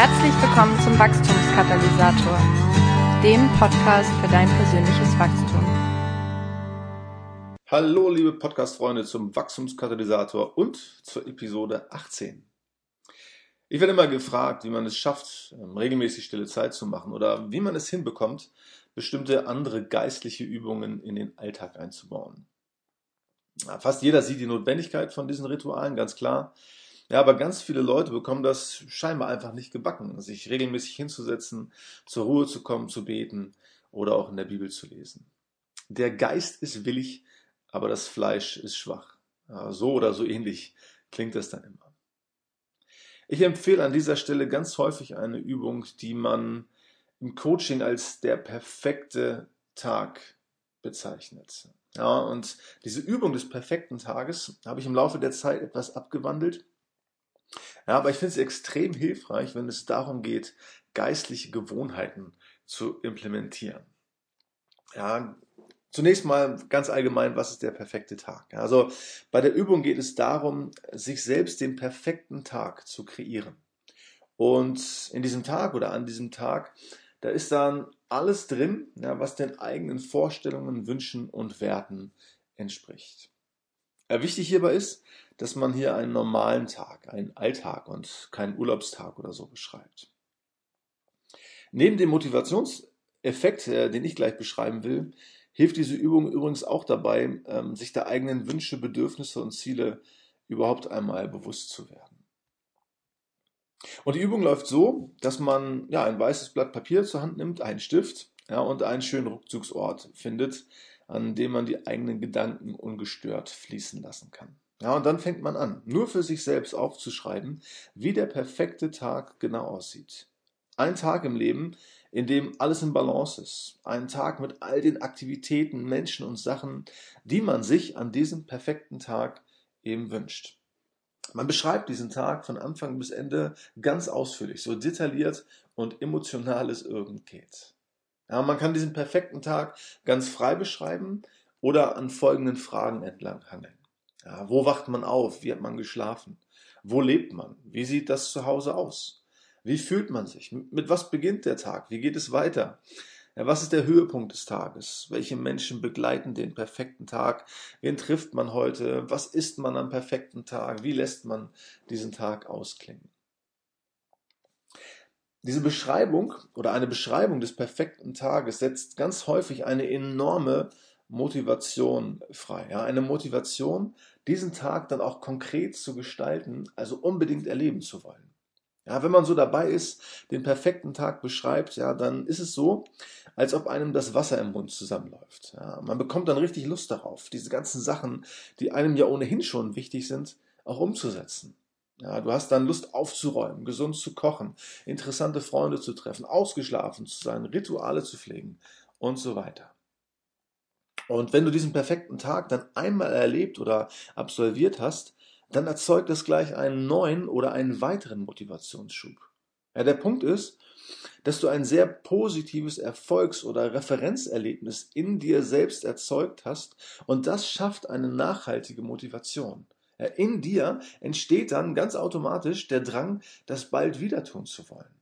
Herzlich willkommen zum Wachstumskatalysator, dem Podcast für dein persönliches Wachstum. Hallo, liebe Podcast-Freunde zum Wachstumskatalysator und zur Episode 18. Ich werde immer gefragt, wie man es schafft, ähm, regelmäßig stille Zeit zu machen oder wie man es hinbekommt, bestimmte andere geistliche Übungen in den Alltag einzubauen. Fast jeder sieht die Notwendigkeit von diesen Ritualen, ganz klar. Ja, aber ganz viele Leute bekommen das scheinbar einfach nicht gebacken, sich regelmäßig hinzusetzen, zur Ruhe zu kommen, zu beten oder auch in der Bibel zu lesen. Der Geist ist willig, aber das Fleisch ist schwach. Ja, so oder so ähnlich klingt das dann immer. Ich empfehle an dieser Stelle ganz häufig eine Übung, die man im Coaching als der perfekte Tag bezeichnet. Ja, und diese Übung des perfekten Tages habe ich im Laufe der Zeit etwas abgewandelt ja, aber ich finde es extrem hilfreich, wenn es darum geht, geistliche Gewohnheiten zu implementieren. Ja, zunächst mal ganz allgemein, was ist der perfekte Tag? Also bei der Übung geht es darum, sich selbst den perfekten Tag zu kreieren. Und in diesem Tag oder an diesem Tag, da ist dann alles drin, ja, was den eigenen Vorstellungen, Wünschen und Werten entspricht. Ja, wichtig hierbei ist, dass man hier einen normalen Tag, einen Alltag und keinen Urlaubstag oder so beschreibt. Neben dem Motivationseffekt, äh, den ich gleich beschreiben will, hilft diese Übung übrigens auch dabei, ähm, sich der eigenen Wünsche, Bedürfnisse und Ziele überhaupt einmal bewusst zu werden. Und die Übung läuft so, dass man ja ein weißes Blatt Papier zur Hand nimmt, einen Stift ja, und einen schönen Rückzugsort findet, an dem man die eigenen Gedanken ungestört fließen lassen kann. Ja, und dann fängt man an, nur für sich selbst aufzuschreiben, wie der perfekte Tag genau aussieht. Ein Tag im Leben, in dem alles in Balance ist. Ein Tag mit all den Aktivitäten, Menschen und Sachen, die man sich an diesem perfekten Tag eben wünscht. Man beschreibt diesen Tag von Anfang bis Ende ganz ausführlich, so detailliert und emotional es irgend geht. Ja, man kann diesen perfekten Tag ganz frei beschreiben oder an folgenden Fragen entlang hangeln. Ja, wo wacht man auf? Wie hat man geschlafen? Wo lebt man? Wie sieht das zu Hause aus? Wie fühlt man sich? Mit was beginnt der Tag? Wie geht es weiter? Ja, was ist der Höhepunkt des Tages? Welche Menschen begleiten den perfekten Tag? Wen trifft man heute? Was isst man am perfekten Tag? Wie lässt man diesen Tag ausklingen? Diese Beschreibung oder eine Beschreibung des perfekten Tages setzt ganz häufig eine enorme Motivation frei. Ja, eine Motivation, diesen Tag dann auch konkret zu gestalten, also unbedingt erleben zu wollen. Ja, wenn man so dabei ist, den perfekten Tag beschreibt, ja, dann ist es so, als ob einem das Wasser im Mund zusammenläuft. Ja, man bekommt dann richtig Lust darauf, diese ganzen Sachen, die einem ja ohnehin schon wichtig sind, auch umzusetzen. Ja, du hast dann Lust aufzuräumen, gesund zu kochen, interessante Freunde zu treffen, ausgeschlafen zu sein, Rituale zu pflegen und so weiter. Und wenn du diesen perfekten Tag dann einmal erlebt oder absolviert hast, dann erzeugt es gleich einen neuen oder einen weiteren Motivationsschub. Ja, der Punkt ist, dass du ein sehr positives Erfolgs- oder Referenzerlebnis in dir selbst erzeugt hast und das schafft eine nachhaltige Motivation. Ja, in dir entsteht dann ganz automatisch der Drang, das bald wieder tun zu wollen.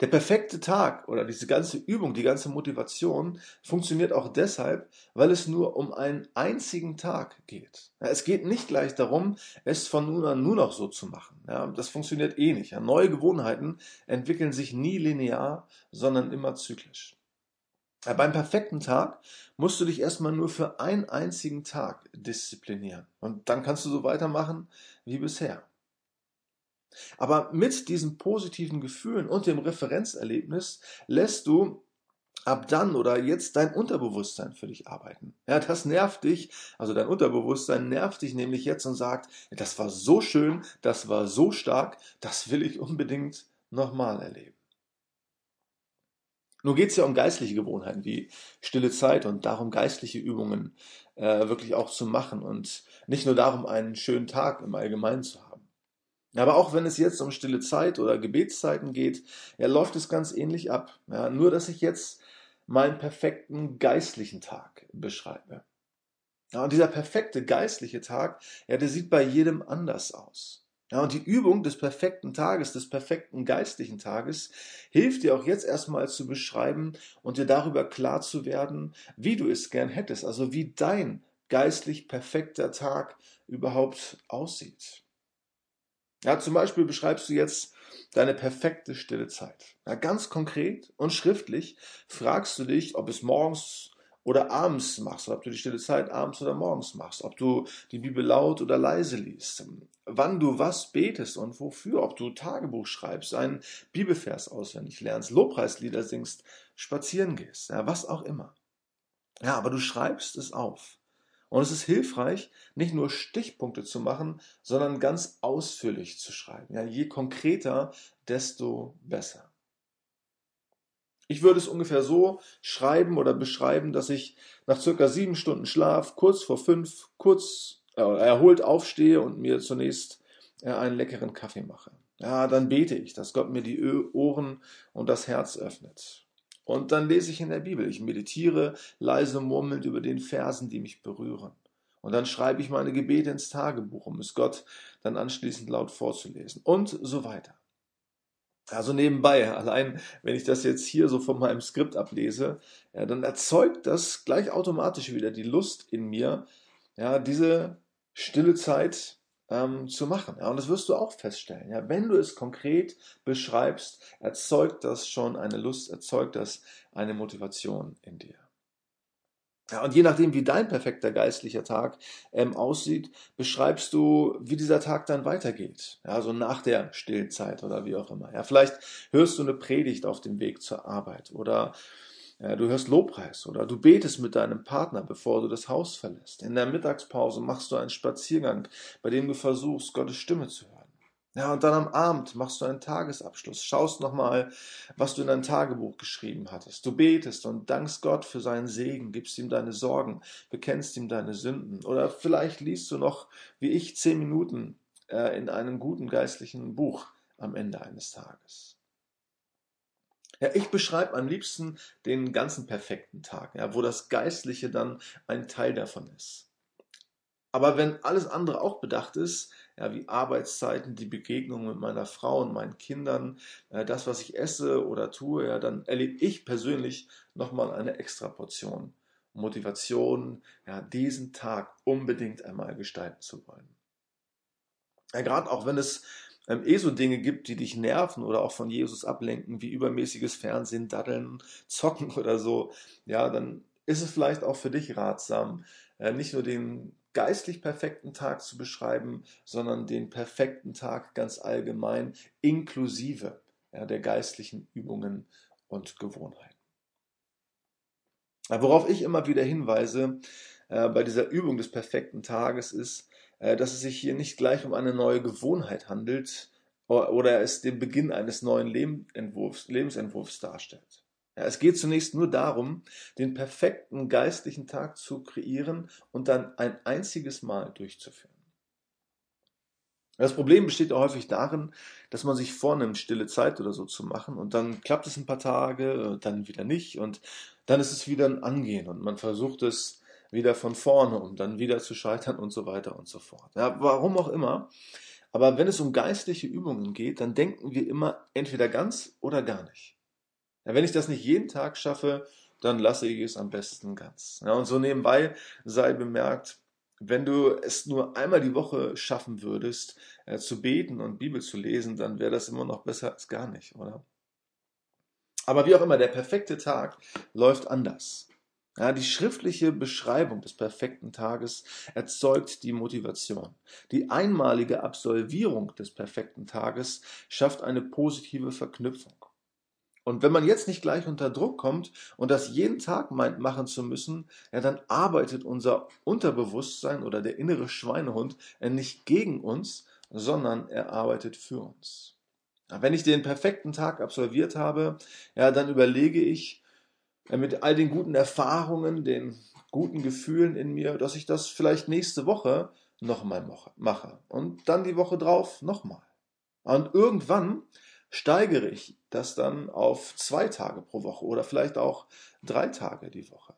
Der perfekte Tag oder diese ganze Übung, die ganze Motivation funktioniert auch deshalb, weil es nur um einen einzigen Tag geht. Es geht nicht gleich darum, es von nun an nur noch so zu machen. das funktioniert eh nicht. Neue Gewohnheiten entwickeln sich nie linear, sondern immer zyklisch. Beim perfekten Tag musst du dich erstmal nur für einen einzigen Tag disziplinieren. Und dann kannst du so weitermachen wie bisher. Aber mit diesen positiven Gefühlen und dem Referenzerlebnis lässt du ab dann oder jetzt dein Unterbewusstsein für dich arbeiten. Ja, das nervt dich, also dein Unterbewusstsein nervt dich nämlich jetzt und sagt, das war so schön, das war so stark, das will ich unbedingt nochmal erleben. Nur geht es ja um geistliche Gewohnheiten wie stille Zeit und darum, geistliche Übungen äh, wirklich auch zu machen und nicht nur darum, einen schönen Tag im Allgemeinen zu haben. Aber auch wenn es jetzt um stille Zeit oder Gebetszeiten geht, ja, läuft es ganz ähnlich ab. Ja, nur, dass ich jetzt meinen perfekten geistlichen Tag beschreibe. Ja, und dieser perfekte geistliche Tag, ja, der sieht bei jedem anders aus. Ja, und die Übung des perfekten Tages, des perfekten geistlichen Tages, hilft dir auch jetzt erstmal zu beschreiben und dir darüber klar zu werden, wie du es gern hättest, also wie dein geistlich perfekter Tag überhaupt aussieht. Ja, zum Beispiel beschreibst du jetzt deine perfekte stille Zeit. Ja, ganz konkret und schriftlich fragst du dich, ob es morgens oder abends machst, ob du die stille Zeit abends oder morgens machst, ob du die Bibel laut oder leise liest, wann du was betest und wofür, ob du Tagebuch schreibst, einen Bibelvers auswendig lernst, Lobpreislieder singst, spazieren gehst, ja, was auch immer. Ja, aber du schreibst es auf. Und es ist hilfreich, nicht nur Stichpunkte zu machen, sondern ganz ausführlich zu schreiben. Ja, je konkreter, desto besser. Ich würde es ungefähr so schreiben oder beschreiben, dass ich nach circa sieben Stunden Schlaf kurz vor fünf kurz äh, erholt aufstehe und mir zunächst äh, einen leckeren Kaffee mache. Ja, dann bete ich, dass Gott mir die Ohren und das Herz öffnet. Und dann lese ich in der Bibel. Ich meditiere leise murmelnd über den Versen, die mich berühren. Und dann schreibe ich meine Gebete ins Tagebuch, um es Gott dann anschließend laut vorzulesen. Und so weiter. Also nebenbei, allein wenn ich das jetzt hier so von meinem Skript ablese, ja, dann erzeugt das gleich automatisch wieder die Lust in mir, ja, diese stille Zeit ähm, zu machen. Ja, und das wirst du auch feststellen. Ja, wenn du es konkret beschreibst, erzeugt das schon eine Lust, erzeugt das eine Motivation in dir. Ja, und je nachdem, wie dein perfekter geistlicher Tag ähm, aussieht, beschreibst du, wie dieser Tag dann weitergeht. Ja, so nach der Stillzeit oder wie auch immer. Ja, vielleicht hörst du eine Predigt auf dem Weg zur Arbeit oder ja, du hörst Lobpreis oder du betest mit deinem Partner, bevor du das Haus verlässt. In der Mittagspause machst du einen Spaziergang, bei dem du versuchst, Gottes Stimme zu hören. Ja, und dann am Abend machst du einen Tagesabschluss, schaust nochmal, was du in dein Tagebuch geschrieben hattest. Du betest und dankst Gott für seinen Segen, gibst ihm deine Sorgen, bekennst ihm deine Sünden. Oder vielleicht liest du noch, wie ich, zehn Minuten äh, in einem guten geistlichen Buch am Ende eines Tages. Ja, ich beschreibe am liebsten den ganzen perfekten Tag, ja, wo das Geistliche dann ein Teil davon ist. Aber wenn alles andere auch bedacht ist, ja, wie Arbeitszeiten, die Begegnung mit meiner Frau und meinen Kindern, äh, das, was ich esse oder tue, ja, dann erlebe ich persönlich nochmal eine extra Portion Motivation, ja, diesen Tag unbedingt einmal gestalten zu wollen. Ja, gerade auch wenn es ähm, eh so Dinge gibt, die dich nerven oder auch von Jesus ablenken, wie übermäßiges Fernsehen, Daddeln, Zocken oder so, ja, dann ist es vielleicht auch für dich ratsam, äh, nicht nur den geistlich perfekten Tag zu beschreiben, sondern den perfekten Tag ganz allgemein, inklusive ja, der geistlichen Übungen und Gewohnheiten. Worauf ich immer wieder hinweise äh, bei dieser Übung des perfekten Tages ist, äh, dass es sich hier nicht gleich um eine neue Gewohnheit handelt oder es den Beginn eines neuen Lebensentwurfs, Lebensentwurfs darstellt. Es geht zunächst nur darum, den perfekten geistlichen Tag zu kreieren und dann ein einziges Mal durchzuführen. Das Problem besteht auch häufig darin, dass man sich vornimmt, stille Zeit oder so zu machen und dann klappt es ein paar Tage, dann wieder nicht und dann ist es wieder ein Angehen und man versucht es wieder von vorne, um dann wieder zu scheitern und so weiter und so fort. Ja, warum auch immer. Aber wenn es um geistliche Übungen geht, dann denken wir immer entweder ganz oder gar nicht. Ja, wenn ich das nicht jeden Tag schaffe, dann lasse ich es am besten ganz. Ja, und so nebenbei sei bemerkt, wenn du es nur einmal die Woche schaffen würdest, äh, zu beten und Bibel zu lesen, dann wäre das immer noch besser als gar nicht, oder? Aber wie auch immer, der perfekte Tag läuft anders. Ja, die schriftliche Beschreibung des perfekten Tages erzeugt die Motivation. Die einmalige Absolvierung des perfekten Tages schafft eine positive Verknüpfung. Und wenn man jetzt nicht gleich unter Druck kommt und das jeden Tag meint machen zu müssen, ja, dann arbeitet unser Unterbewusstsein oder der innere Schweinehund nicht gegen uns, sondern er arbeitet für uns. Wenn ich den perfekten Tag absolviert habe, ja, dann überlege ich mit all den guten Erfahrungen, den guten Gefühlen in mir, dass ich das vielleicht nächste Woche nochmal mache und dann die Woche drauf nochmal. Und irgendwann steigere ich das dann auf zwei Tage pro Woche oder vielleicht auch drei Tage die Woche.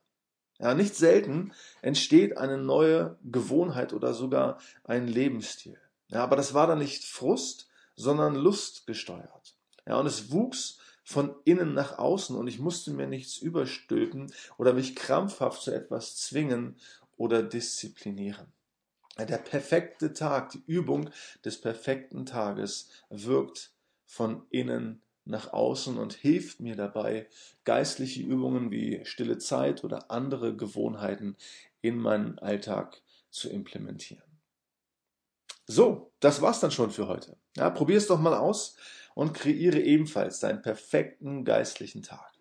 Ja, nicht selten entsteht eine neue Gewohnheit oder sogar ein Lebensstil. Ja, aber das war dann nicht Frust, sondern Lust gesteuert. Ja, und es wuchs von innen nach außen und ich musste mir nichts überstülpen oder mich krampfhaft zu etwas zwingen oder disziplinieren. Der perfekte Tag, die Übung des perfekten Tages wirkt von innen nach außen und hilft mir dabei, geistliche Übungen wie stille Zeit oder andere Gewohnheiten in meinen Alltag zu implementieren. So, das war's dann schon für heute. Ja, Probier es doch mal aus und kreiere ebenfalls deinen perfekten geistlichen Tag.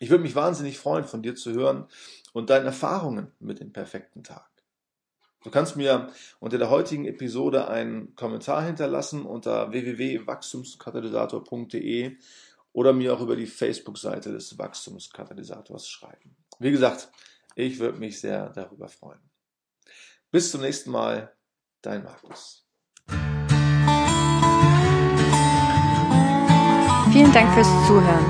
Ich würde mich wahnsinnig freuen, von dir zu hören und deinen Erfahrungen mit dem perfekten Tag. Du kannst mir unter der heutigen Episode einen Kommentar hinterlassen unter www.wachstumskatalysatoren.de oder mir auch über die Facebook-Seite des Wachstumskatalysators schreiben. Wie gesagt, ich würde mich sehr darüber freuen. Bis zum nächsten Mal, dein Markus. Vielen Dank fürs Zuhören.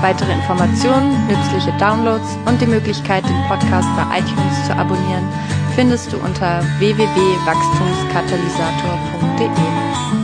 Weitere Informationen, nützliche Downloads und die Möglichkeit, den Podcast bei iTunes zu abonnieren, findest du unter www.wachstumskatalysator.de.